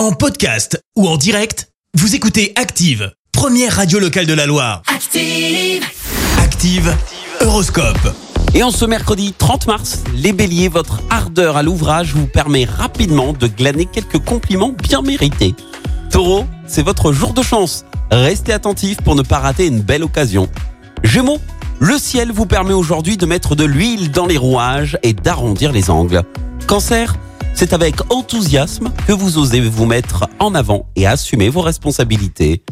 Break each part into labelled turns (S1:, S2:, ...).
S1: En podcast ou en direct, vous écoutez Active, première radio locale de la Loire.
S2: Active.
S1: Active, Horoscope.
S3: Et en ce mercredi 30 mars, les béliers, votre ardeur à l'ouvrage vous permet rapidement de glaner quelques compliments bien mérités. Taureau, c'est votre jour de chance. Restez attentif pour ne pas rater une belle occasion. Gémeaux, le ciel vous permet aujourd'hui de mettre de l'huile dans les rouages et d'arrondir les angles. Cancer, c'est avec enthousiasme que vous osez vous mettre en avant et assumer vos responsabilités.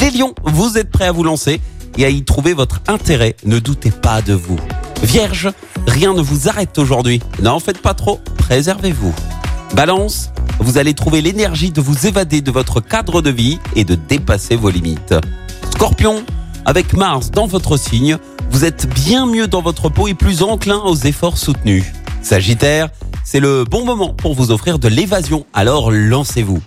S3: Les lions, vous êtes prêts à vous lancer et à y trouver votre intérêt. Ne doutez pas de vous. Vierge, rien ne vous arrête aujourd'hui. N'en faites pas trop, préservez-vous. Balance, vous allez trouver l'énergie de vous évader de votre cadre de vie et de dépasser vos limites. Scorpion, avec Mars dans votre signe, vous êtes bien mieux dans votre peau et plus enclin aux efforts soutenus. Sagittaire, c'est le bon moment pour vous offrir de l'évasion, alors lancez-vous.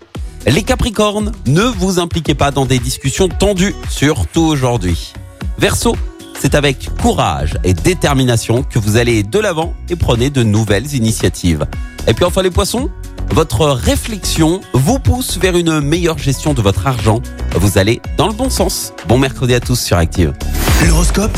S3: Les Capricornes, ne vous impliquez pas dans des discussions tendues, surtout aujourd'hui. Verseau, c'est avec courage et détermination que vous allez de l'avant et prenez de nouvelles initiatives. Et puis enfin les poissons, votre réflexion vous pousse vers une meilleure gestion de votre argent. Vous allez dans le bon sens. Bon mercredi à tous sur Active.
S1: L'horoscope